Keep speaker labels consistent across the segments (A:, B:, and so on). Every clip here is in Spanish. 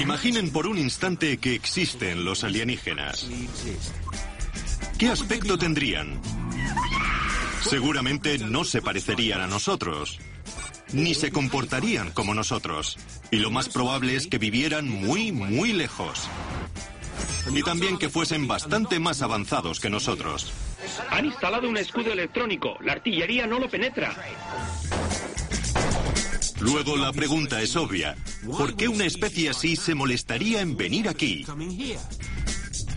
A: Imaginen por un instante que existen los alienígenas. ¿Qué aspecto tendrían? Seguramente no se parecerían a nosotros, ni se comportarían como nosotros. Y lo más probable es que vivieran muy, muy lejos. Y también que fuesen bastante más avanzados que nosotros.
B: Han instalado un escudo electrónico. La artillería no lo penetra.
A: Luego la pregunta es obvia. ¿Por qué una especie así se molestaría en venir aquí?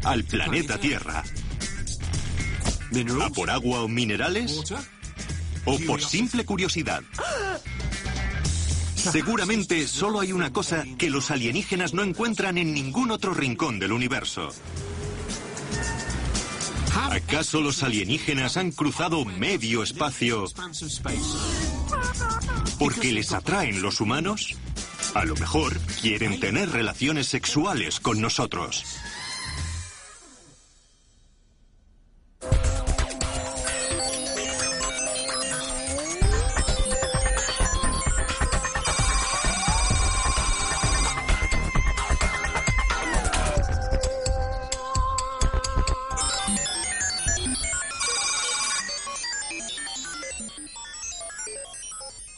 A: Al planeta Tierra. ¿A por agua o minerales? ¿O por simple curiosidad? Seguramente solo hay una cosa que los alienígenas no encuentran en ningún otro rincón del universo. ¿Acaso los alienígenas han cruzado medio espacio porque les atraen los humanos? A lo mejor quieren tener relaciones sexuales con nosotros.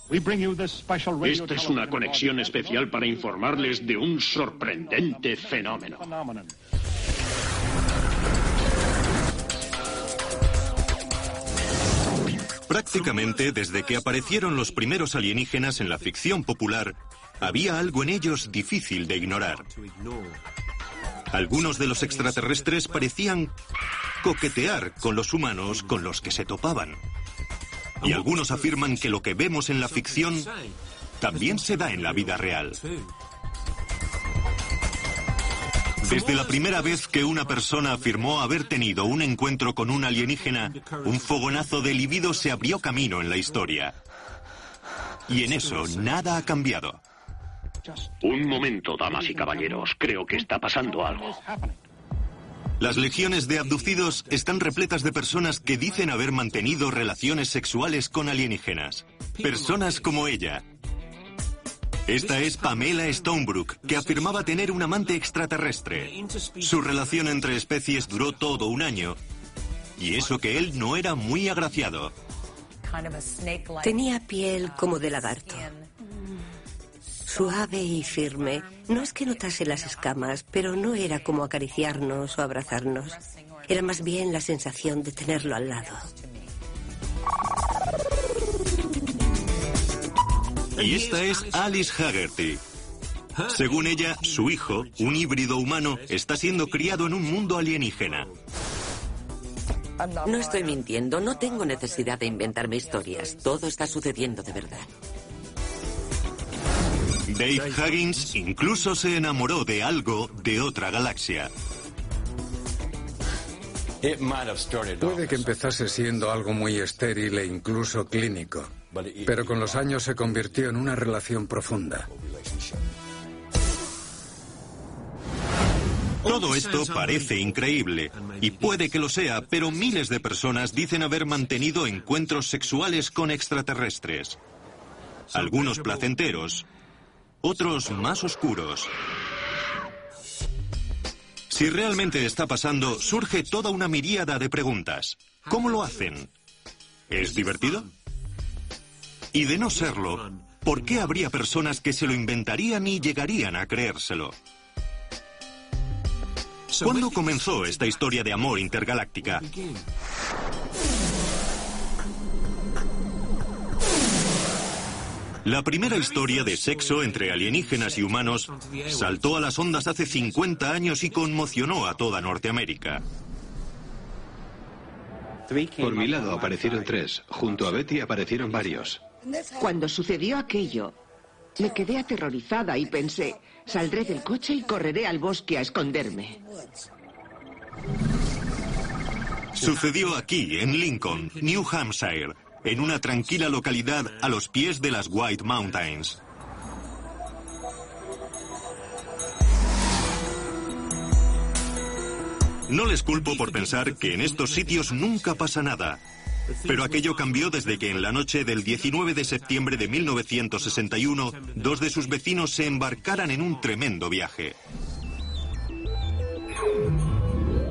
B: Esta es una conexión especial para informarles de un sorprendente fenómeno.
A: Prácticamente desde que aparecieron los primeros alienígenas en la ficción popular, había algo en ellos difícil de ignorar. Algunos de los extraterrestres parecían coquetear con los humanos con los que se topaban. Y algunos afirman que lo que vemos en la ficción también se da en la vida real. Desde la primera vez que una persona afirmó haber tenido un encuentro con un alienígena, un fogonazo de libido se abrió camino en la historia. Y en eso nada ha cambiado.
B: Un momento, damas y caballeros. Creo que está pasando algo.
A: Las legiones de abducidos están repletas de personas que dicen haber mantenido relaciones sexuales con alienígenas. Personas como ella. Esta es Pamela Stonebrook, que afirmaba tener un amante extraterrestre. Su relación entre especies duró todo un año. Y eso que él no era muy agraciado.
C: Tenía piel como de lagarto suave y firme. No es que notase las escamas, pero no era como acariciarnos o abrazarnos. Era más bien la sensación de tenerlo al lado.
A: Y esta es Alice Haggerty. Según ella, su hijo, un híbrido humano, está siendo criado en un mundo alienígena.
D: No estoy mintiendo, no tengo necesidad de inventarme historias. Todo está sucediendo de verdad.
A: Dave Huggins incluso se enamoró de algo de otra galaxia.
E: Puede que empezase siendo algo muy estéril e incluso clínico, pero con los años se convirtió en una relación profunda.
A: Todo esto parece increíble, y puede que lo sea, pero miles de personas dicen haber mantenido encuentros sexuales con extraterrestres. Algunos placenteros, otros más oscuros. Si realmente está pasando, surge toda una miríada de preguntas. ¿Cómo lo hacen? ¿Es divertido? Y de no serlo, ¿por qué habría personas que se lo inventarían y llegarían a creérselo? ¿Cuándo comenzó esta historia de amor intergaláctica? La primera historia de sexo entre alienígenas y humanos saltó a las ondas hace 50 años y conmocionó a toda Norteamérica.
F: Por mi lado aparecieron tres. Junto a Betty aparecieron varios.
G: Cuando sucedió aquello, me quedé aterrorizada y pensé, saldré del coche y correré al bosque a esconderme.
A: Sucedió aquí, en Lincoln, New Hampshire, en una tranquila localidad a los pies de las White Mountains. No les culpo por pensar que en estos sitios nunca pasa nada. Pero aquello cambió desde que en la noche del 19 de septiembre de 1961 dos de sus vecinos se embarcaran en un tremendo viaje.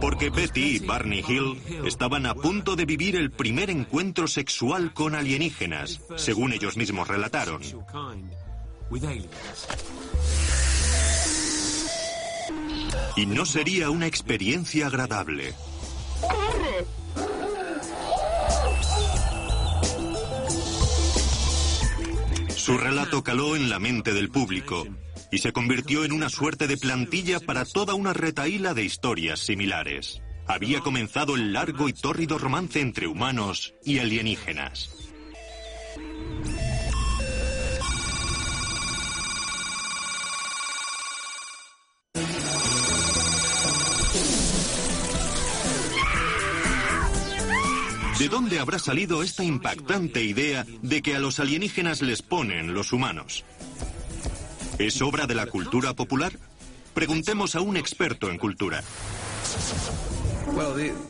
A: Porque Betty y Barney Hill estaban a punto de vivir el primer encuentro sexual con alienígenas, según ellos mismos relataron. Y no sería una experiencia agradable. Su relato caló en la mente del público y se convirtió en una suerte de plantilla para toda una retaíla de historias similares. Había comenzado el largo y tórrido romance entre humanos y alienígenas. ¿De dónde habrá salido esta impactante idea de que a los alienígenas les ponen los humanos? ¿Es obra de la cultura popular? Preguntemos a un experto en cultura.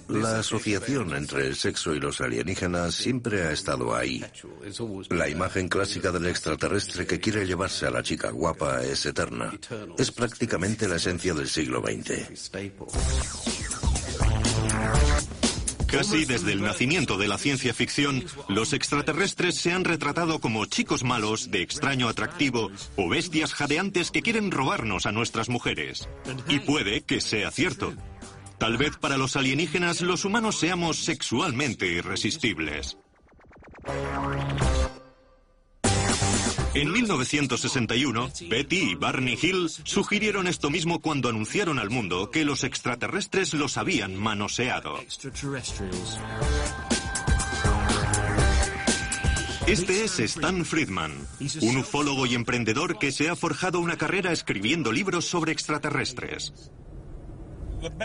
H: La asociación entre el sexo y los alienígenas siempre ha estado ahí. La imagen clásica del extraterrestre que quiere llevarse a la chica guapa es eterna. Es prácticamente la esencia del siglo XX.
A: Casi desde el nacimiento de la ciencia ficción, los extraterrestres se han retratado como chicos malos, de extraño atractivo, o bestias jadeantes que quieren robarnos a nuestras mujeres. Y puede que sea cierto. Tal vez para los alienígenas los humanos seamos sexualmente irresistibles. En 1961, Betty y Barney Hill sugirieron esto mismo cuando anunciaron al mundo que los extraterrestres los habían manoseado. Este es Stan Friedman, un ufólogo y emprendedor que se ha forjado una carrera escribiendo libros sobre extraterrestres.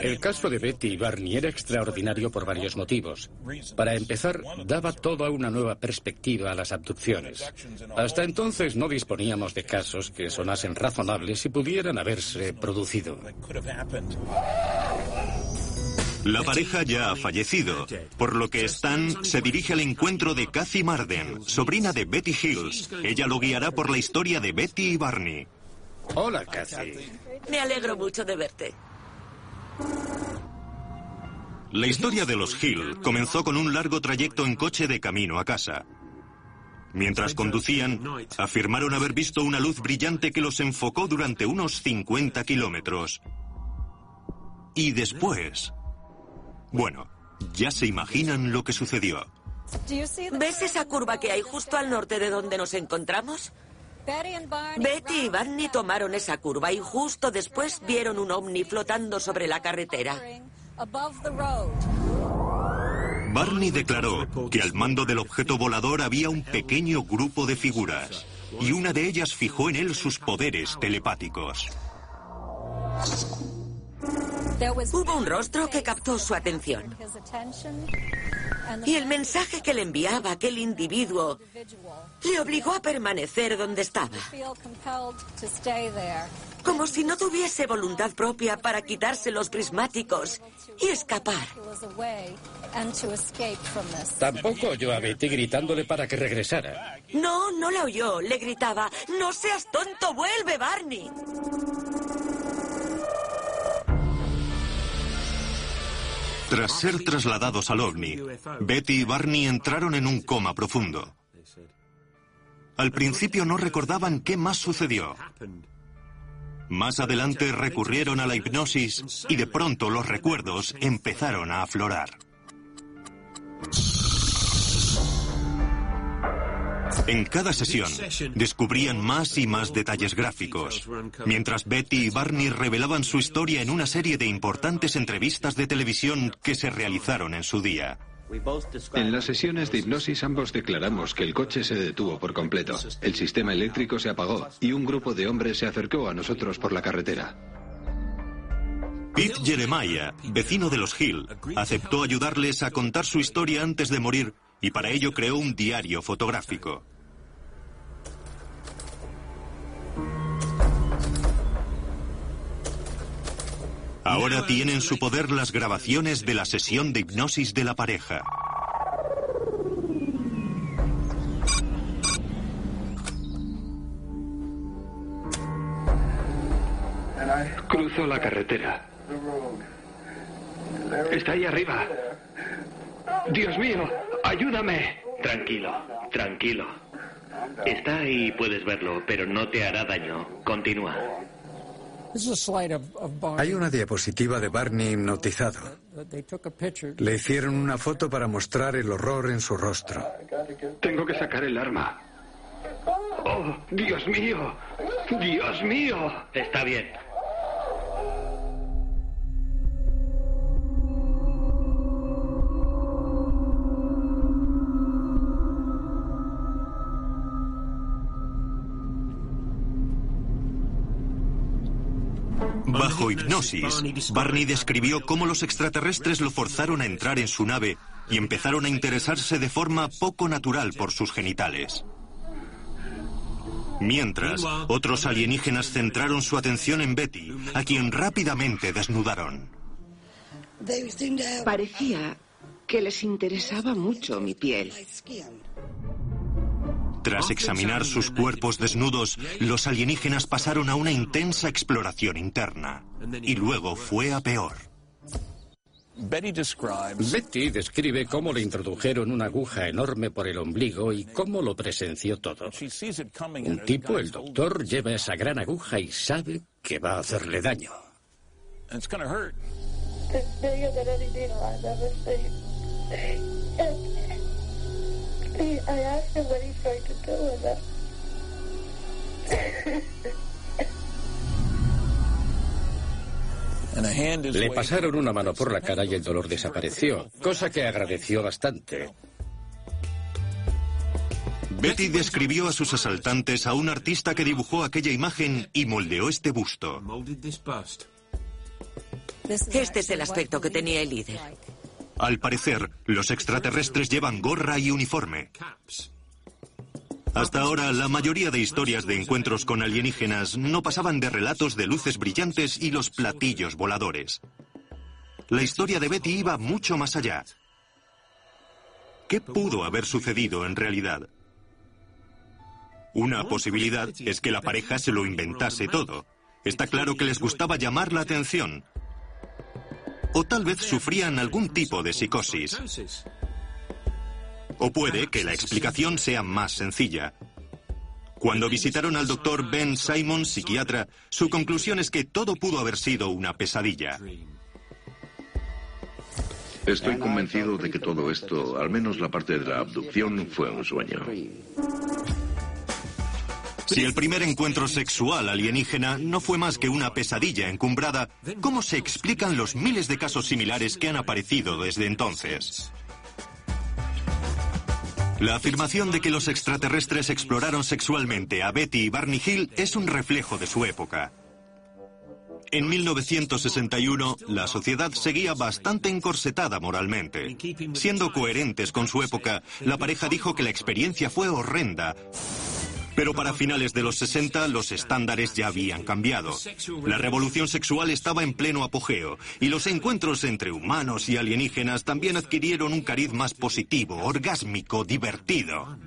I: El caso de Betty y Barney era extraordinario por varios motivos. Para empezar, daba toda una nueva perspectiva a las abducciones. Hasta entonces no disponíamos de casos que sonasen razonables y pudieran haberse producido.
A: La pareja ya ha fallecido, por lo que Stan se dirige al encuentro de Kathy Marden, sobrina de Betty Hills. Ella lo guiará por la historia de Betty y Barney.
I: Hola, Kathy.
D: Me alegro mucho de verte.
A: La historia de los Hill comenzó con un largo trayecto en coche de camino a casa. Mientras conducían, afirmaron haber visto una luz brillante que los enfocó durante unos 50 kilómetros. Y después... Bueno, ya se imaginan lo que sucedió.
D: ¿Ves esa curva que hay justo al norte de donde nos encontramos? Betty y Barney tomaron esa curva y justo después vieron un ovni flotando sobre la carretera.
A: Barney declaró que al mando del objeto volador había un pequeño grupo de figuras y una de ellas fijó en él sus poderes telepáticos.
D: Hubo un rostro que captó su atención. Y el mensaje que le enviaba aquel individuo le obligó a permanecer donde estaba. Como si no tuviese voluntad propia para quitarse los prismáticos y escapar.
I: Tampoco oyó a Betty gritándole para que regresara.
D: No, no la oyó. Le gritaba, no seas tonto, vuelve, Barney.
A: Tras ser trasladados al ovni, Betty y Barney entraron en un coma profundo. Al principio no recordaban qué más sucedió. Más adelante recurrieron a la hipnosis y de pronto los recuerdos empezaron a aflorar. En cada sesión descubrían más y más detalles gráficos, mientras Betty y Barney revelaban su historia en una serie de importantes entrevistas de televisión que se realizaron en su día.
F: En las sesiones de hipnosis ambos declaramos que el coche se detuvo por completo, el sistema eléctrico se apagó y un grupo de hombres se acercó a nosotros por la carretera.
A: Pete Jeremiah, vecino de los Hill, aceptó ayudarles a contar su historia antes de morir y para ello creó un diario fotográfico. Ahora tiene en su poder las grabaciones de la sesión de hipnosis de la pareja.
F: Cruzo la carretera. Está ahí arriba. Dios mío, ayúdame.
J: Tranquilo, tranquilo. Está ahí, puedes verlo, pero no te hará daño. Continúa.
E: Hay una diapositiva de Barney hipnotizado. Le hicieron una foto para mostrar el horror en su rostro.
F: Tengo que sacar el arma. ¡Oh, Dios mío! ¡Dios mío!
J: Está bien.
A: Hipnosis, Barney describió cómo los extraterrestres lo forzaron a entrar en su nave y empezaron a interesarse de forma poco natural por sus genitales. Mientras, otros alienígenas centraron su atención en Betty, a quien rápidamente desnudaron.
G: Parecía que les interesaba mucho mi piel.
A: Tras examinar sus cuerpos desnudos, los alienígenas pasaron a una intensa exploración interna. Y luego fue a peor.
I: Betty describe cómo le introdujeron una aguja enorme por el ombligo y cómo lo presenció todo. Un tipo, el doctor, lleva esa gran aguja y sabe que va a hacerle daño. Le pasaron una mano por la cara y el dolor desapareció, cosa que agradeció bastante.
A: Betty describió a sus asaltantes a un artista que dibujó aquella imagen y moldeó este busto.
D: Este es el aspecto que tenía el líder.
A: Al parecer, los extraterrestres llevan gorra y uniforme. Hasta ahora, la mayoría de historias de encuentros con alienígenas no pasaban de relatos de luces brillantes y los platillos voladores. La historia de Betty iba mucho más allá. ¿Qué pudo haber sucedido en realidad? Una posibilidad es que la pareja se lo inventase todo. Está claro que les gustaba llamar la atención, o tal vez sufrían algún tipo de psicosis. O puede que la explicación sea más sencilla. Cuando visitaron al doctor Ben Simon, psiquiatra, su conclusión es que todo pudo haber sido una pesadilla.
H: Estoy convencido de que todo esto, al menos la parte de la abducción, fue un sueño.
A: Si el primer encuentro sexual alienígena no fue más que una pesadilla encumbrada, ¿cómo se explican los miles de casos similares que han aparecido desde entonces? La afirmación de que los extraterrestres exploraron sexualmente a Betty y Barney Hill es un reflejo de su época. En 1961, la sociedad seguía bastante encorsetada moralmente. Siendo coherentes con su época, la pareja dijo que la experiencia fue horrenda pero para finales de los 60 los estándares ya habían cambiado. La revolución sexual estaba en pleno apogeo y los encuentros entre humanos y alienígenas también adquirieron un cariz más positivo, orgásmico, divertido.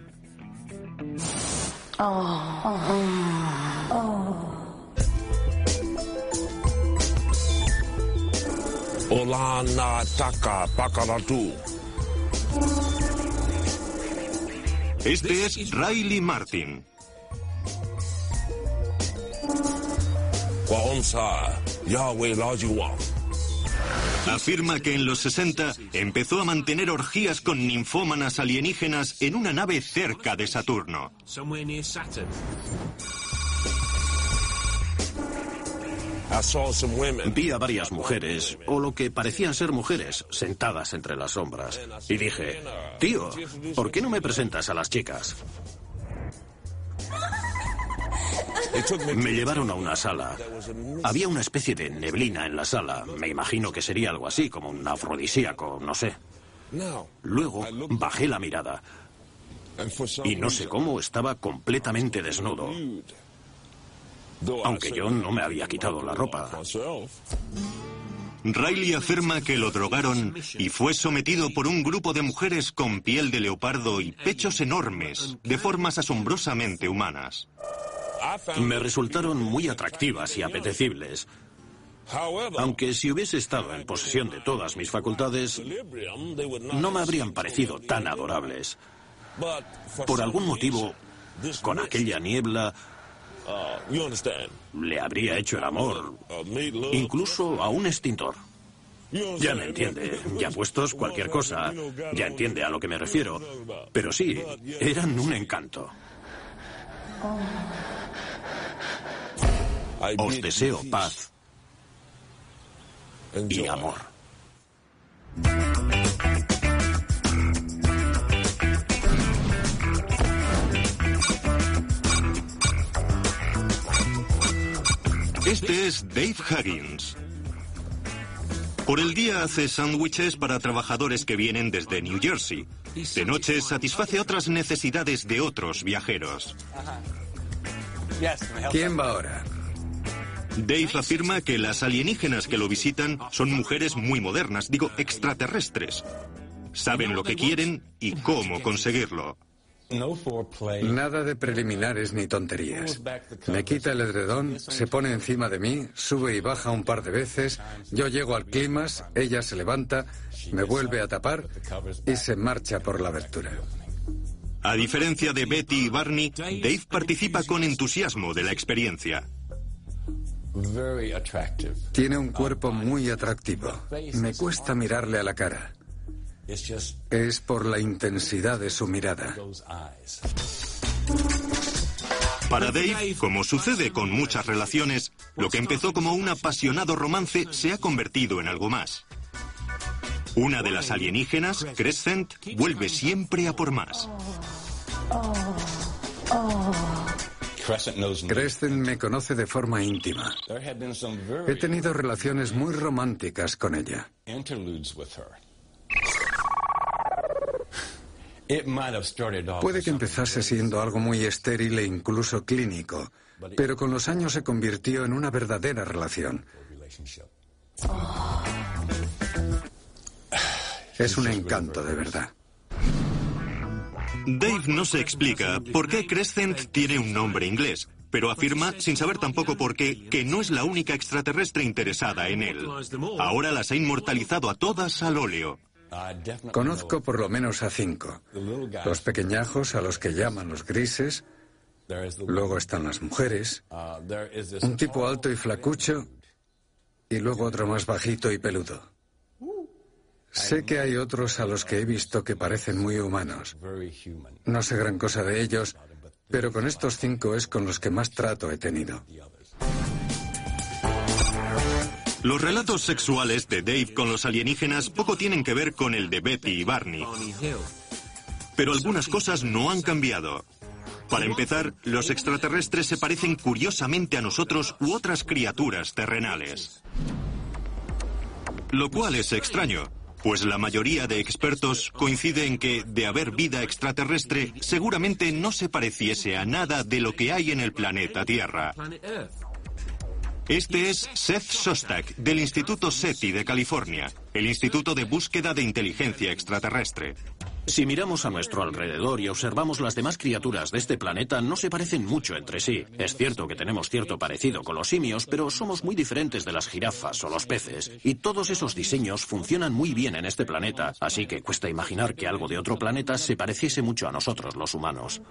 A: Este es Riley Martin. Afirma que en los 60 empezó a mantener orgías con ninfómanas alienígenas en una nave cerca de Saturno.
K: Vi a varias mujeres, o lo que parecían ser mujeres, sentadas entre las sombras. Y dije, tío, ¿por qué no me presentas a las chicas? Me llevaron a una sala. Había una especie de neblina en la sala. Me imagino que sería algo así, como un afrodisíaco, no sé. Luego bajé la mirada. Y no sé cómo estaba completamente desnudo. Aunque yo no me había quitado la ropa.
A: Riley afirma que lo drogaron y fue sometido por un grupo de mujeres con piel de leopardo y pechos enormes, de formas asombrosamente humanas.
K: Me resultaron muy atractivas y apetecibles. Aunque si hubiese estado en posesión de todas mis facultades, no me habrían parecido tan adorables. Por algún motivo, con aquella niebla, le habría hecho el amor, incluso a un extintor. Ya me entiende, ya puestos cualquier cosa, ya entiende a lo que me refiero. Pero sí, eran un encanto. Os deseo paz y amor.
A: Este es Dave Huggins. Por el día hace sándwiches para trabajadores que vienen desde New Jersey. De noche satisface otras necesidades de otros viajeros.
E: ¿Quién va ahora?
A: Dave afirma que las alienígenas que lo visitan son mujeres muy modernas, digo extraterrestres. Saben lo que quieren y cómo conseguirlo.
E: Nada de preliminares ni tonterías. Me quita el edredón, se pone encima de mí, sube y baja un par de veces, yo llego al climas, ella se levanta, me vuelve a tapar y se marcha por la abertura.
A: A diferencia de Betty y Barney, Dave participa con entusiasmo de la experiencia.
E: Tiene un cuerpo muy atractivo. Me cuesta mirarle a la cara. Es por la intensidad de su mirada.
A: Para Dave, como sucede con muchas relaciones, lo que empezó como un apasionado romance se ha convertido en algo más. Una de las alienígenas, Crescent, vuelve siempre a por más.
E: Crescent me conoce de forma íntima. He tenido relaciones muy románticas con ella. Puede que empezase siendo algo muy estéril e incluso clínico, pero con los años se convirtió en una verdadera relación. Es un encanto de verdad.
A: Dave no se explica por qué Crescent tiene un nombre inglés, pero afirma, sin saber tampoco por qué, que no es la única extraterrestre interesada en él. Ahora las ha inmortalizado a todas al óleo.
E: Conozco por lo menos a cinco. Los pequeñajos, a los que llaman los grises. Luego están las mujeres. Un tipo alto y flacucho. Y luego otro más bajito y peludo. Sé que hay otros a los que he visto que parecen muy humanos. No sé gran cosa de ellos, pero con estos cinco es con los que más trato he tenido.
A: Los relatos sexuales de Dave con los alienígenas poco tienen que ver con el de Betty y Barney. Pero algunas cosas no han cambiado. Para empezar, los extraterrestres se parecen curiosamente a nosotros u otras criaturas terrenales. Lo cual es extraño, pues la mayoría de expertos coincide en que, de haber vida extraterrestre, seguramente no se pareciese a nada de lo que hay en el planeta Tierra. Este es Seth Sostak, del Instituto SETI de California, el Instituto de Búsqueda de Inteligencia Extraterrestre.
K: Si miramos a nuestro alrededor y observamos las demás criaturas de este planeta, no se parecen mucho entre sí. Es cierto que tenemos cierto parecido con los simios, pero somos muy diferentes de las jirafas o los peces. Y todos esos diseños funcionan muy bien en este planeta, así que cuesta imaginar que algo de otro planeta se pareciese mucho a nosotros los humanos.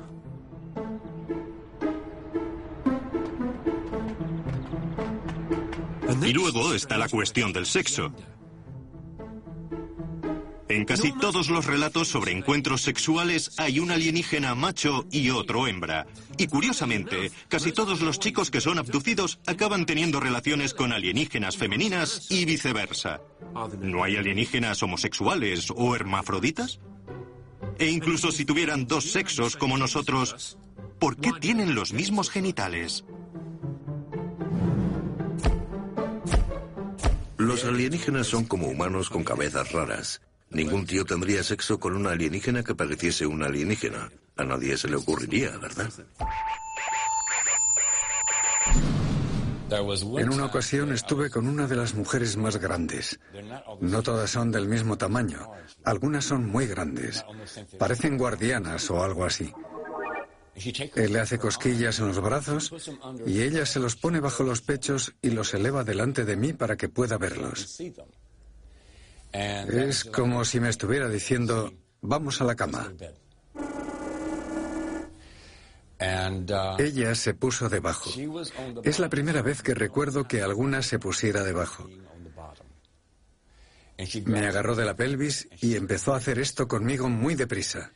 A: Y luego está la cuestión del sexo. En casi todos los relatos sobre encuentros sexuales hay un alienígena macho y otro hembra. Y curiosamente, casi todos los chicos que son abducidos acaban teniendo relaciones con alienígenas femeninas y viceversa. ¿No hay alienígenas homosexuales o hermafroditas? E incluso si tuvieran dos sexos como nosotros, ¿por qué tienen los mismos genitales?
H: Los alienígenas son como humanos con cabezas raras. Ningún tío tendría sexo con una alienígena que pareciese una alienígena. A nadie se le ocurriría, ¿verdad?
E: En una ocasión estuve con una de las mujeres más grandes. No todas son del mismo tamaño. Algunas son muy grandes. Parecen guardianas o algo así. Él le hace cosquillas en los brazos y ella se los pone bajo los pechos y los eleva delante de mí para que pueda verlos. Es como si me estuviera diciendo, vamos a la cama. Ella se puso debajo. Es la primera vez que recuerdo que alguna se pusiera debajo. Me agarró de la pelvis y empezó a hacer esto conmigo muy deprisa.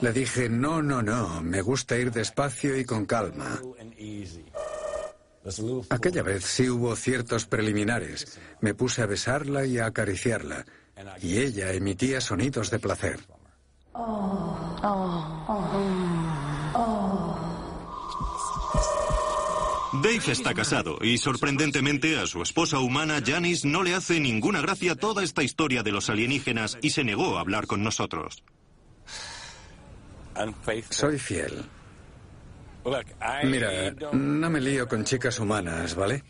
E: Le dije, no, no, no, me gusta ir despacio y con calma. Aquella vez sí hubo ciertos preliminares. Me puse a besarla y a acariciarla, y ella emitía sonidos de placer.
A: Dave está casado y sorprendentemente a su esposa humana Janice no le hace ninguna gracia toda esta historia de los alienígenas y se negó a hablar con nosotros.
E: Soy fiel. Mira, no me lío con chicas humanas, ¿vale?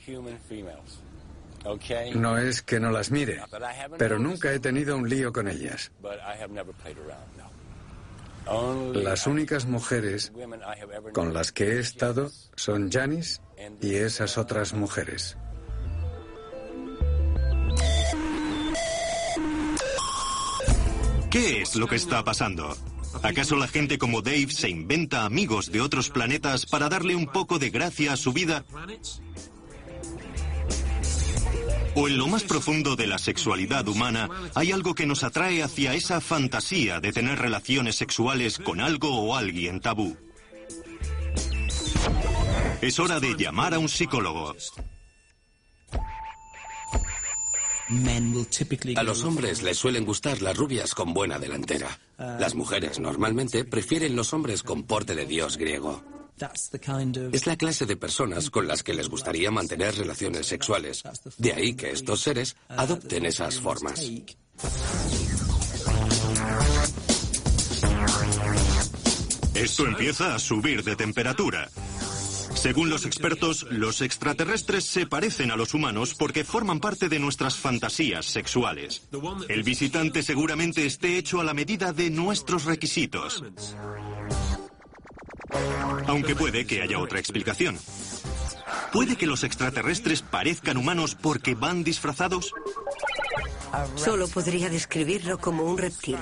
E: No es que no las mire, pero nunca he tenido un lío con ellas. Las únicas mujeres con las que he estado son Janice y esas otras mujeres.
A: ¿Qué es lo que está pasando? ¿Acaso la gente como Dave se inventa amigos de otros planetas para darle un poco de gracia a su vida? ¿O en lo más profundo de la sexualidad humana hay algo que nos atrae hacia esa fantasía de tener relaciones sexuales con algo o alguien tabú? Es hora de llamar a un psicólogo.
L: A los hombres les suelen gustar las rubias con buena delantera. Las mujeres normalmente prefieren los hombres con porte de dios griego. Es la clase de personas con las que les gustaría mantener relaciones sexuales. De ahí que estos seres adopten esas formas.
A: Esto empieza a subir de temperatura. Según los expertos, los extraterrestres se parecen a los humanos porque forman parte de nuestras fantasías sexuales. El visitante seguramente esté hecho a la medida de nuestros requisitos. Aunque puede que haya otra explicación. ¿Puede que los extraterrestres parezcan humanos porque van disfrazados?
C: Solo podría describirlo como un reptil.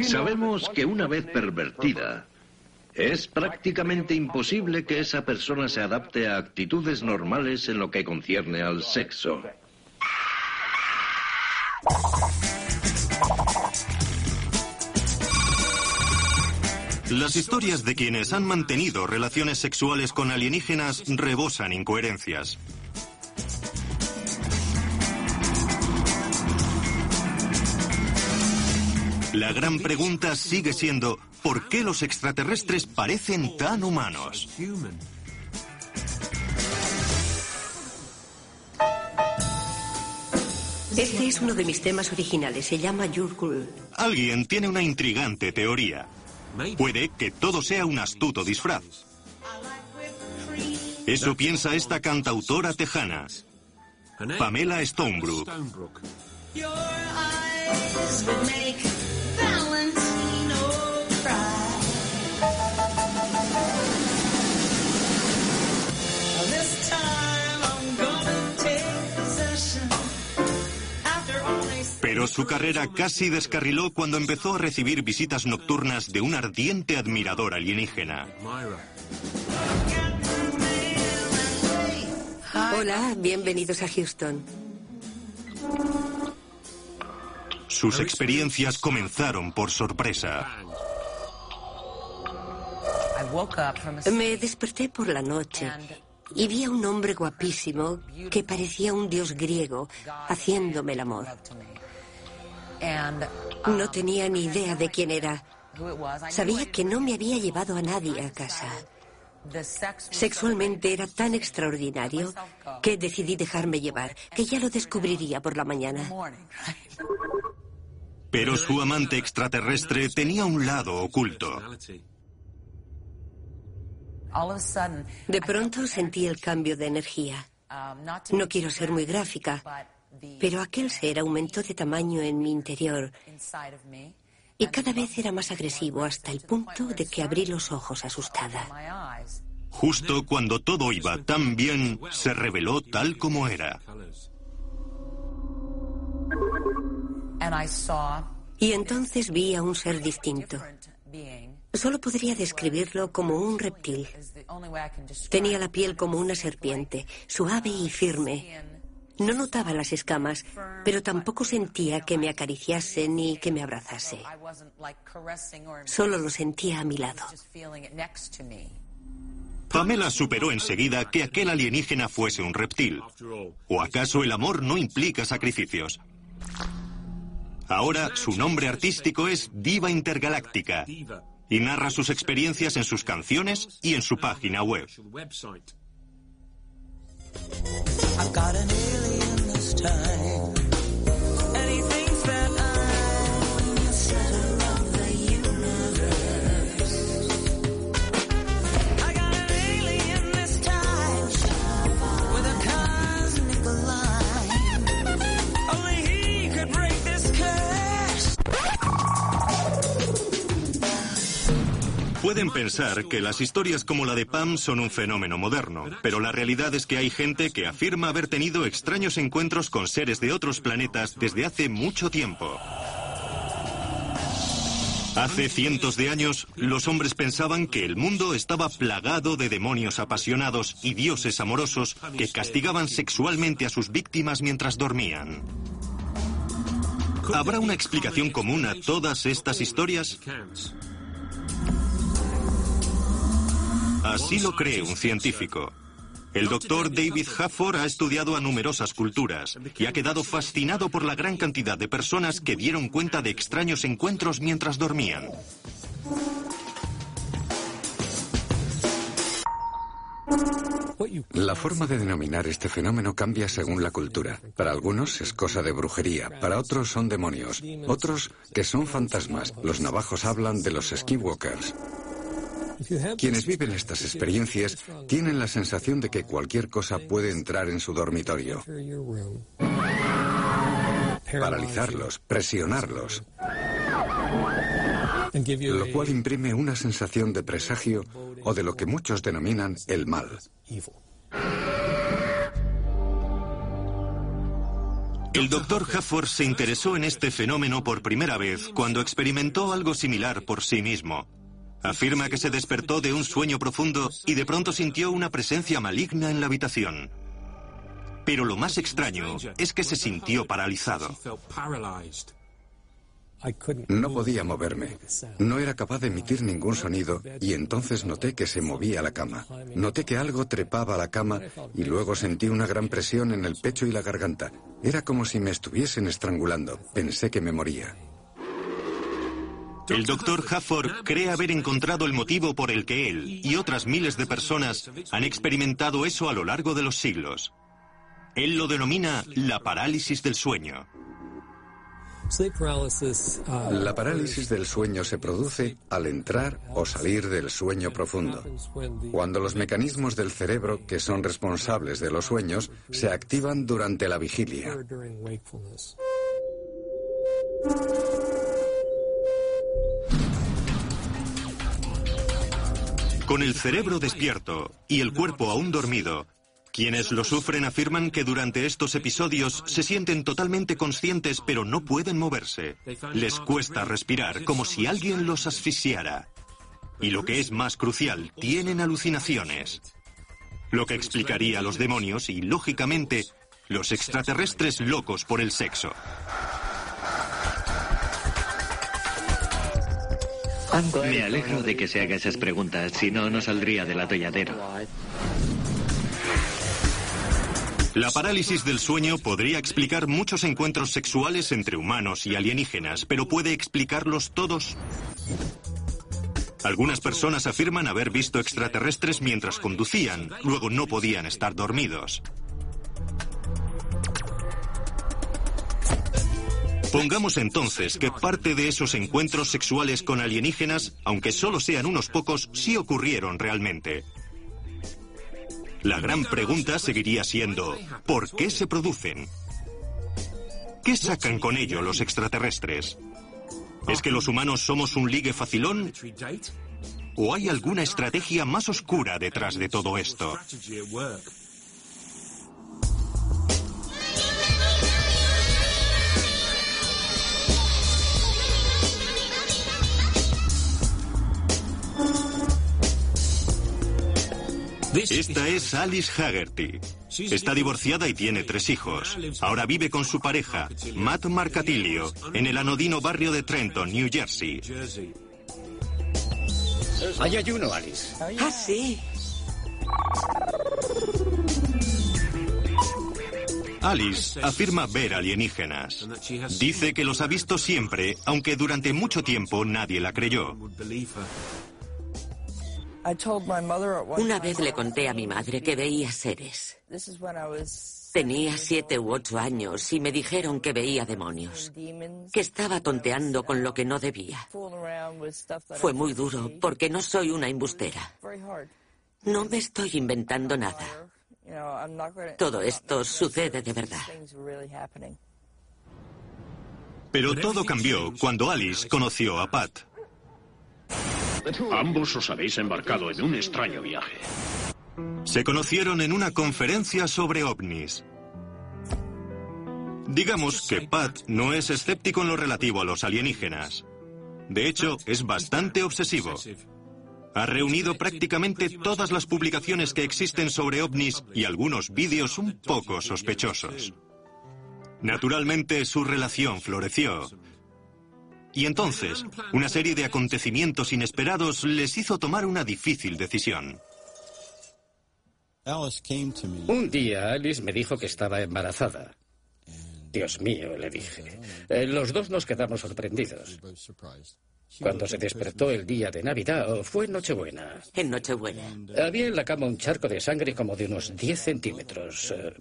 B: Sabemos que una vez pervertida, es prácticamente imposible que esa persona se adapte a actitudes normales en lo que concierne al sexo.
A: Las historias de quienes han mantenido relaciones sexuales con alienígenas rebosan incoherencias. La gran pregunta sigue siendo, ¿por qué los extraterrestres parecen tan humanos?
C: Este es uno de mis temas originales, se llama Yurkul.
A: Alguien tiene una intrigante teoría. Puede que todo sea un astuto disfraz. Eso piensa esta cantautora tejana, Pamela Stonebrook. Pero su carrera casi descarriló cuando empezó a recibir visitas nocturnas de un ardiente admirador alienígena.
C: Hola, bienvenidos a Houston.
A: Sus experiencias comenzaron por sorpresa.
C: Me desperté por la noche y vi a un hombre guapísimo que parecía un dios griego haciéndome el amor. No tenía ni idea de quién era. Sabía que no me había llevado a nadie a casa. Sexualmente era tan extraordinario que decidí dejarme llevar, que ya lo descubriría por la mañana.
A: Pero su amante extraterrestre tenía un lado oculto.
C: De pronto sentí el cambio de energía. No quiero ser muy gráfica, pero aquel ser aumentó de tamaño en mi interior y cada vez era más agresivo hasta el punto de que abrí los ojos asustada.
A: Justo cuando todo iba tan bien, se reveló tal como era.
C: Y entonces vi a un ser distinto. Solo podría describirlo como un reptil. Tenía la piel como una serpiente, suave y firme. No notaba las escamas, pero tampoco sentía que me acariciase ni que me abrazase. Solo lo sentía a mi lado.
A: Pamela superó enseguida que aquel alienígena fuese un reptil. ¿O acaso el amor no implica sacrificios? Ahora su nombre artístico es Diva Intergaláctica y narra sus experiencias en sus canciones y en su página web. Got an alien this time. Pueden pensar que las historias como la de Pam son un fenómeno moderno, pero la realidad es que hay gente que afirma haber tenido extraños encuentros con seres de otros planetas desde hace mucho tiempo. Hace cientos de años, los hombres pensaban que el mundo estaba plagado de demonios apasionados y dioses amorosos que castigaban sexualmente a sus víctimas mientras dormían. ¿Habrá una explicación común a todas estas historias? Así lo cree un científico. El doctor David Hafford ha estudiado a numerosas culturas y ha quedado fascinado por la gran cantidad de personas que dieron cuenta de extraños encuentros mientras dormían.
E: La forma de denominar este fenómeno cambia según la cultura. Para algunos es cosa de brujería, para otros son demonios, otros que son fantasmas. Los navajos hablan de los skinwalkers. Quienes viven estas experiencias tienen la sensación de que cualquier cosa puede entrar en su dormitorio. Paralizarlos, presionarlos. Lo cual imprime una sensación de presagio o de lo que muchos denominan el mal.
A: El doctor Hafford se interesó en este fenómeno por primera vez cuando experimentó algo similar por sí mismo. Afirma que se despertó de un sueño profundo y de pronto sintió una presencia maligna en la habitación. Pero lo más extraño es que se sintió paralizado.
E: No podía moverme. No era capaz de emitir ningún sonido y entonces noté que se movía la cama. Noté que algo trepaba a la cama y luego sentí una gran presión en el pecho y la garganta. Era como si me estuviesen estrangulando. Pensé que me moría.
A: El doctor Hafford cree haber encontrado el motivo por el que él y otras miles de personas han experimentado eso a lo largo de los siglos. Él lo denomina la parálisis del sueño.
E: La parálisis del sueño se produce al entrar o salir del sueño profundo, cuando los mecanismos del cerebro que son responsables de los sueños se activan durante la vigilia.
A: Con el cerebro despierto y el cuerpo aún dormido, quienes lo sufren afirman que durante estos episodios se sienten totalmente conscientes pero no pueden moverse. Les cuesta respirar como si alguien los asfixiara. Y lo que es más crucial, tienen alucinaciones. Lo que explicaría a los demonios y, lógicamente, los extraterrestres locos por el sexo.
J: Me alegro de que se haga esas preguntas, si no, no saldría del atolladero.
A: La parálisis del sueño podría explicar muchos encuentros sexuales entre humanos y alienígenas, pero ¿puede explicarlos todos? Algunas personas afirman haber visto extraterrestres mientras conducían, luego no podían estar dormidos. Pongamos entonces que parte de esos encuentros sexuales con alienígenas, aunque solo sean unos pocos, sí ocurrieron realmente. La gran pregunta seguiría siendo, ¿por qué se producen? ¿Qué sacan con ello los extraterrestres? ¿Es que los humanos somos un ligue facilón? ¿O hay alguna estrategia más oscura detrás de todo esto? Esta es Alice Haggerty. Está divorciada y tiene tres hijos. Ahora vive con su pareja, Matt Marcatilio, en el anodino barrio de Trenton, New Jersey.
I: Hay ayuno, Alice.
D: Ah, sí.
A: Alice afirma ver alienígenas. Dice que los ha visto siempre, aunque durante mucho tiempo nadie la creyó.
D: Una vez le conté a mi madre que veía seres. Tenía siete u ocho años y me dijeron que veía demonios, que estaba tonteando con lo que no debía. Fue muy duro porque no soy una embustera. No me estoy inventando nada. Todo esto sucede de verdad.
A: Pero todo cambió cuando Alice conoció a Pat.
K: Ambos os habéis embarcado en un extraño viaje.
A: Se conocieron en una conferencia sobre ovnis. Digamos que Pat no es escéptico en lo relativo a los alienígenas. De hecho, es bastante obsesivo. Ha reunido prácticamente todas las publicaciones que existen sobre ovnis y algunos vídeos un poco sospechosos. Naturalmente, su relación floreció. Y entonces, una serie de acontecimientos inesperados les hizo tomar una difícil decisión.
I: Un día Alice me dijo que estaba embarazada. Dios mío, le dije. Eh, los dos nos quedamos sorprendidos. Cuando se despertó el día de Navidad, o fue Nochebuena.
D: En Nochebuena.
I: Había en la cama un charco de sangre como de unos 10 centímetros. Eh,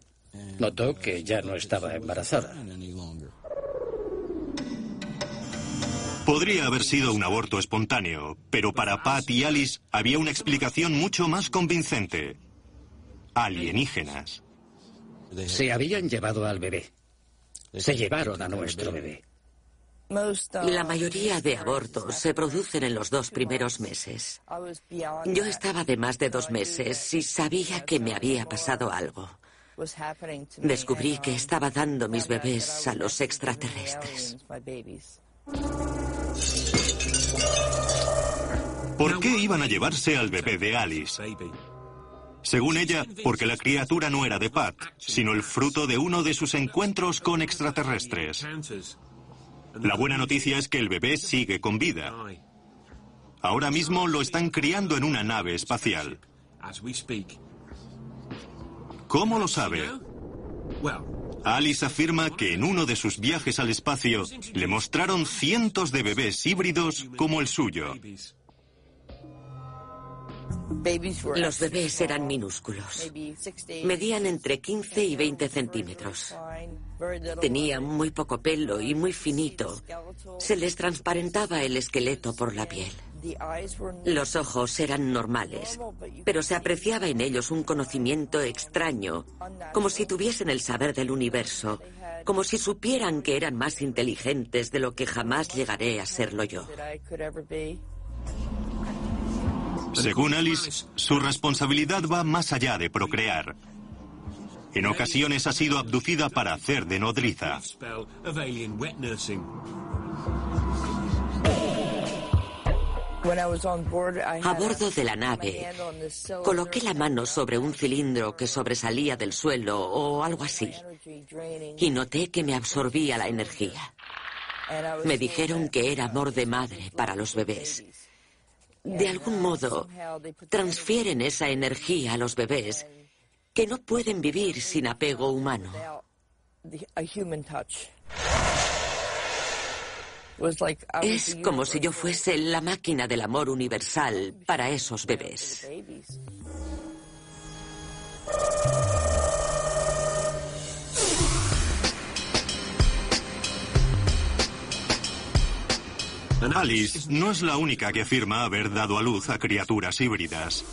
I: Notó que ya no estaba embarazada.
A: Podría haber sido un aborto espontáneo, pero para Pat y Alice había una explicación mucho más convincente. Alienígenas.
I: Se habían llevado al bebé. Se llevaron a nuestro bebé.
D: La mayoría de abortos se producen en los dos primeros meses. Yo estaba de más de dos meses y sabía que me había pasado algo. Descubrí que estaba dando mis bebés a los extraterrestres.
A: ¿Por qué iban a llevarse al bebé de Alice? Según ella, porque la criatura no era de Pat, sino el fruto de uno de sus encuentros con extraterrestres. La buena noticia es que el bebé sigue con vida. Ahora mismo lo están criando en una nave espacial. ¿Cómo lo sabe? Alice afirma que en uno de sus viajes al espacio le mostraron cientos de bebés híbridos como el suyo.
D: Los bebés eran minúsculos. Medían entre 15 y 20 centímetros. Tenían muy poco pelo y muy finito. Se les transparentaba el esqueleto por la piel. Los ojos eran normales, pero se apreciaba en ellos un conocimiento extraño, como si tuviesen el saber del universo, como si supieran que eran más inteligentes de lo que jamás llegaré a serlo yo.
A: Según Alice, su responsabilidad va más allá de procrear. En ocasiones ha sido abducida para hacer de nodriza.
D: A bordo de la nave, coloqué la mano sobre un cilindro que sobresalía del suelo o algo así, y noté que me absorbía la energía. Me dijeron que era amor de madre para los bebés. De algún modo, transfieren esa energía a los bebés que no pueden vivir sin apego humano. Es como si yo fuese la máquina del amor universal para esos bebés.
A: Alice no es la única que afirma haber dado a luz a criaturas híbridas.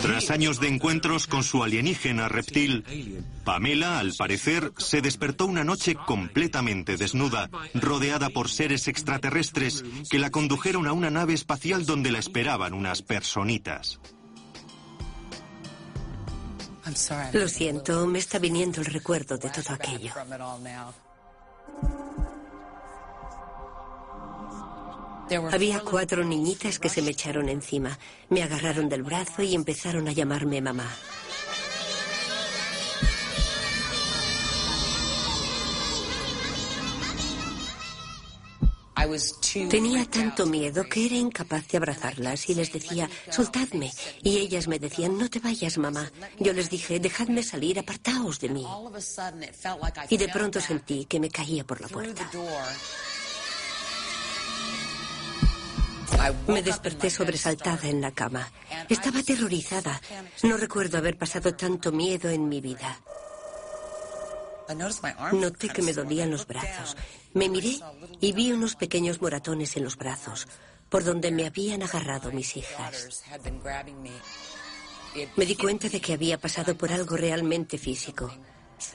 A: Tras años de encuentros con su alienígena reptil, Pamela, al parecer, se despertó una noche completamente desnuda, rodeada por seres extraterrestres que la condujeron a una nave espacial donde la esperaban unas personitas.
C: Lo siento, me está viniendo el recuerdo de todo aquello. Había cuatro niñitas que se me echaron encima. Me agarraron del brazo y empezaron a llamarme mamá. Tenía tanto miedo que era incapaz de abrazarlas y les decía, soltadme. Y ellas me decían, no te vayas, mamá. Yo les dije, dejadme salir, apartaos de mí. Y de pronto sentí que me caía por la puerta. Me desperté sobresaltada en la cama. Estaba aterrorizada. No recuerdo haber pasado tanto miedo en mi vida. Noté que me dolían los brazos. Me miré y vi unos pequeños moratones en los brazos, por donde me habían agarrado mis hijas. Me di cuenta de que había pasado por algo realmente físico.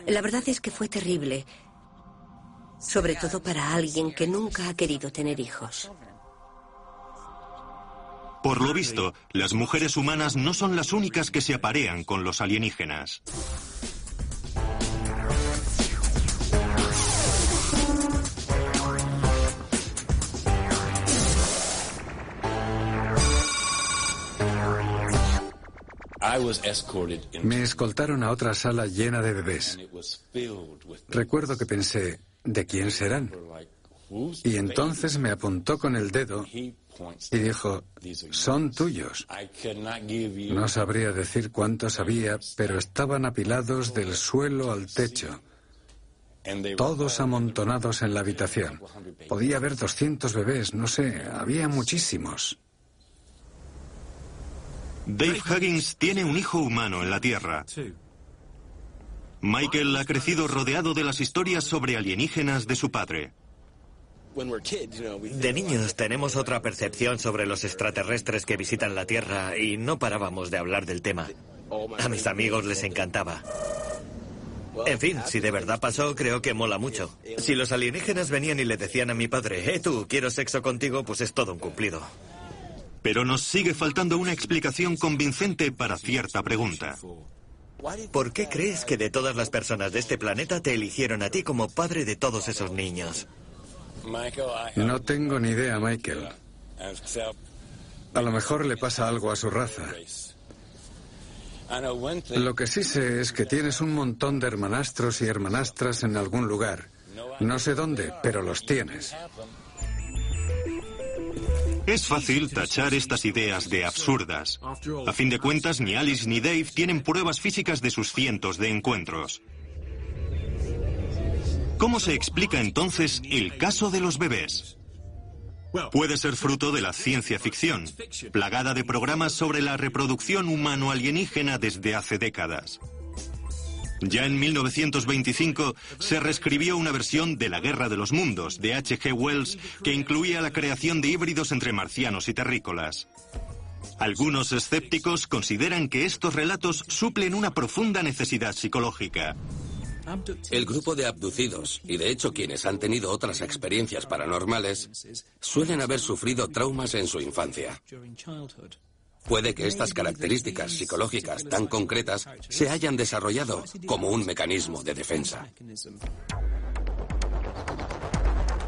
C: La verdad es que fue terrible, sobre todo para alguien que nunca ha querido tener hijos.
A: Por lo visto, las mujeres humanas no son las únicas que se aparean con los alienígenas.
E: Me escoltaron a otra sala llena de bebés. Recuerdo que pensé, ¿de quién serán? Y entonces me apuntó con el dedo y dijo, son tuyos. No sabría decir cuántos había, pero estaban apilados del suelo al techo. Todos amontonados en la habitación. Podía haber 200 bebés, no sé, había muchísimos.
A: Dave Huggins tiene un hijo humano en la Tierra. Michael ha crecido rodeado de las historias sobre alienígenas de su padre.
M: De niños tenemos otra percepción sobre los extraterrestres que visitan la Tierra y no parábamos de hablar del tema. A mis amigos les encantaba. En fin, si de verdad pasó, creo que mola mucho. Si los alienígenas venían y le decían a mi padre, eh, tú, quiero sexo contigo, pues es todo un cumplido.
A: Pero nos sigue faltando una explicación convincente para cierta pregunta.
M: ¿Por qué crees que de todas las personas de este planeta te eligieron a ti como padre de todos esos niños?
E: No tengo ni idea, Michael. A lo mejor le pasa algo a su raza. Lo que sí sé es que tienes un montón de hermanastros y hermanastras en algún lugar. No sé dónde, pero los tienes.
A: Es fácil tachar estas ideas de absurdas. A fin de cuentas, ni Alice ni Dave tienen pruebas físicas de sus cientos de encuentros. ¿Cómo se explica entonces el caso de los bebés? Puede ser fruto de la ciencia ficción, plagada de programas sobre la reproducción humano-alienígena desde hace décadas. Ya en 1925 se reescribió una versión de La Guerra de los Mundos de H.G. Wells que incluía la creación de híbridos entre marcianos y terrícolas. Algunos escépticos consideran que estos relatos suplen una profunda necesidad psicológica.
L: El grupo de abducidos, y de hecho quienes han tenido otras experiencias paranormales, suelen haber sufrido traumas en su infancia. Puede que estas características psicológicas tan concretas se hayan desarrollado como un mecanismo de defensa.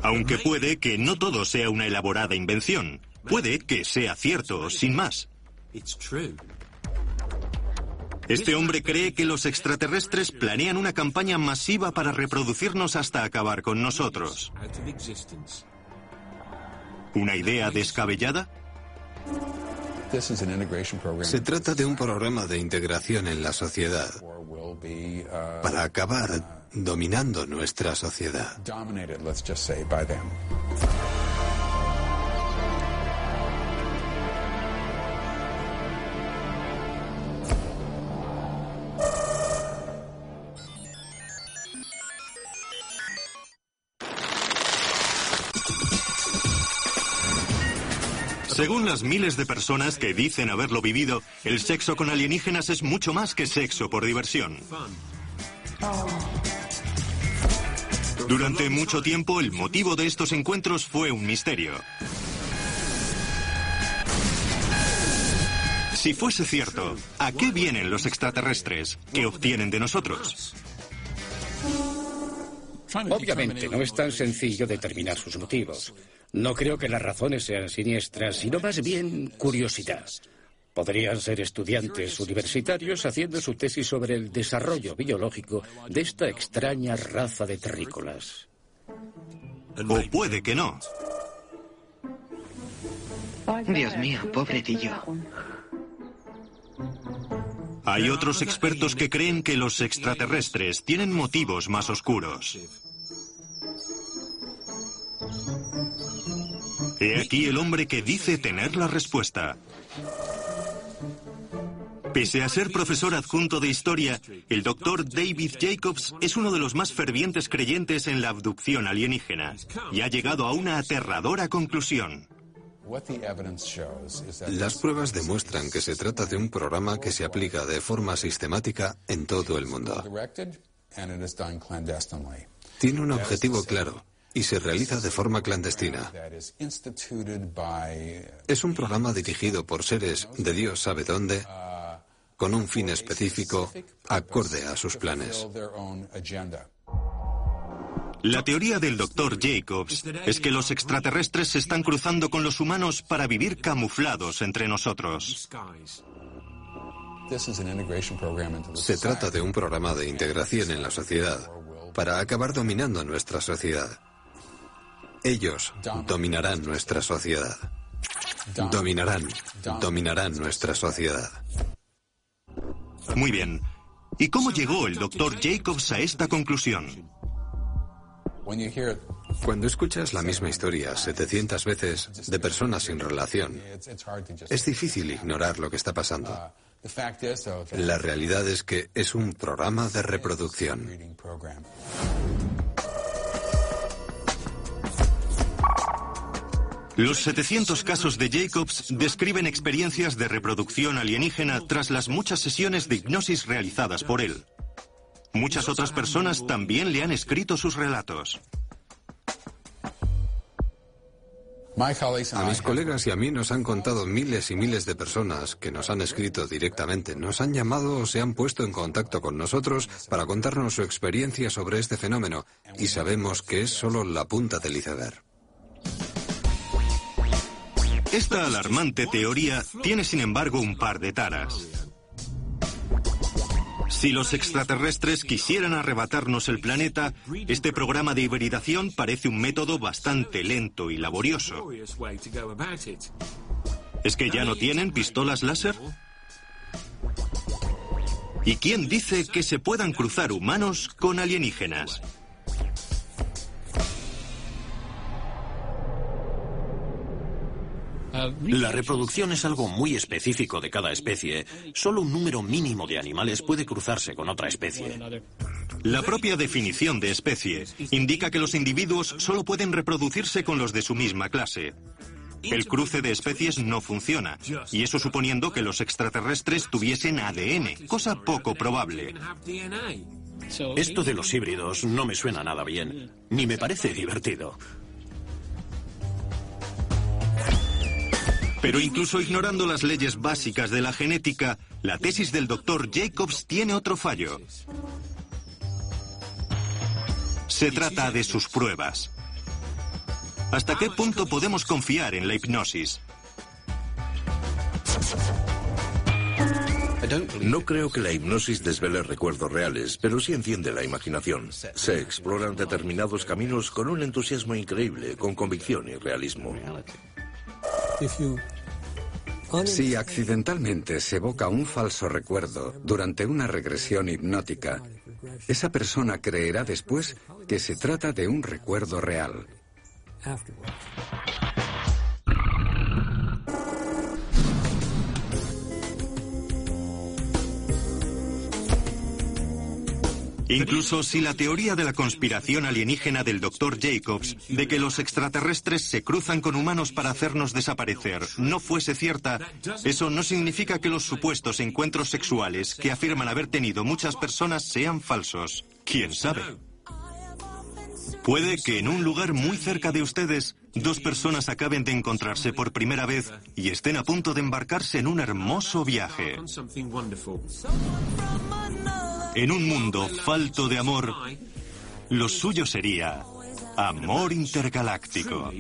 A: Aunque puede que no todo sea una elaborada invención. Puede que sea cierto, sin más. Este hombre cree que los extraterrestres planean una campaña masiva para reproducirnos hasta acabar con nosotros. ¿Una idea descabellada?
N: Se trata de un programa de integración en la sociedad para acabar dominando nuestra sociedad.
A: Según las miles de personas que dicen haberlo vivido, el sexo con alienígenas es mucho más que sexo por diversión. Durante mucho tiempo el motivo de estos encuentros fue un misterio. Si fuese cierto, ¿a qué vienen los extraterrestres? ¿Qué obtienen de nosotros?
I: Obviamente no es tan sencillo determinar sus motivos. No creo que las razones sean siniestras, sino más bien curiosidad. Podrían ser estudiantes universitarios haciendo su tesis sobre el desarrollo biológico de esta extraña raza de terrícolas.
A: O puede que no.
G: Dios mío, pobrecillo.
A: Hay otros expertos que creen que los extraterrestres tienen motivos más oscuros. He aquí el hombre que dice tener la respuesta. Pese a ser profesor adjunto de historia, el doctor David Jacobs es uno de los más fervientes creyentes en la abducción alienígena y ha llegado a una aterradora conclusión.
N: Las pruebas demuestran que se trata de un programa que se aplica de forma sistemática en todo el mundo. Tiene un objetivo claro y se realiza de forma clandestina. Es un programa dirigido por seres de Dios sabe dónde, con un fin específico acorde a sus planes.
A: La teoría del Dr. Jacobs es que los extraterrestres se están cruzando con los humanos para vivir camuflados entre nosotros.
N: Se trata de un programa de integración en la sociedad para acabar dominando nuestra sociedad. Ellos dominarán nuestra sociedad. Dominarán, dominarán nuestra sociedad.
A: Muy bien. ¿Y cómo llegó el Dr. Jacobs a esta conclusión?
N: Cuando escuchas la misma historia 700 veces de personas sin relación, es difícil ignorar lo que está pasando. La realidad es que es un programa de reproducción.
A: Los 700 casos de Jacobs describen experiencias de reproducción alienígena tras las muchas sesiones de hipnosis realizadas por él. Muchas otras personas también le han escrito sus relatos.
N: A mis colegas y a mí nos han contado miles y miles de personas que nos han escrito directamente, nos han llamado o se han puesto en contacto con nosotros para contarnos su experiencia sobre este fenómeno y sabemos que es solo la punta del iceberg.
A: Esta alarmante teoría tiene sin embargo un par de taras. Si los extraterrestres quisieran arrebatarnos el planeta, este programa de hibridación parece un método bastante lento y laborioso. ¿Es que ya no tienen pistolas láser? ¿Y quién dice que se puedan cruzar humanos con alienígenas?
K: La reproducción es algo muy específico de cada especie. Solo un número mínimo de animales puede cruzarse con otra especie.
A: La propia definición de especie indica que los individuos solo pueden reproducirse con los de su misma clase. El cruce de especies no funciona, y eso suponiendo que los extraterrestres tuviesen ADN, cosa poco probable.
K: Esto de los híbridos no me suena nada bien, ni me parece divertido.
A: Pero incluso ignorando las leyes básicas de la genética, la tesis del doctor Jacobs tiene otro fallo. Se trata de sus pruebas. ¿Hasta qué punto podemos confiar en la hipnosis?
H: No creo que la hipnosis desvele recuerdos reales, pero sí enciende la imaginación. Se exploran determinados caminos con un entusiasmo increíble, con convicción y realismo.
E: Si accidentalmente se evoca un falso recuerdo durante una regresión hipnótica, esa persona creerá después que se trata de un recuerdo real.
A: Incluso si la teoría de la conspiración alienígena del Dr. Jacobs, de que los extraterrestres se cruzan con humanos para hacernos desaparecer, no fuese cierta, eso no significa que los supuestos encuentros sexuales que afirman haber tenido muchas personas sean falsos. ¿Quién sabe? Puede que en un lugar muy cerca de ustedes, dos personas acaben de encontrarse por primera vez y estén a punto de embarcarse en un hermoso viaje. En un mundo falto de amor, lo suyo sería amor intergaláctico.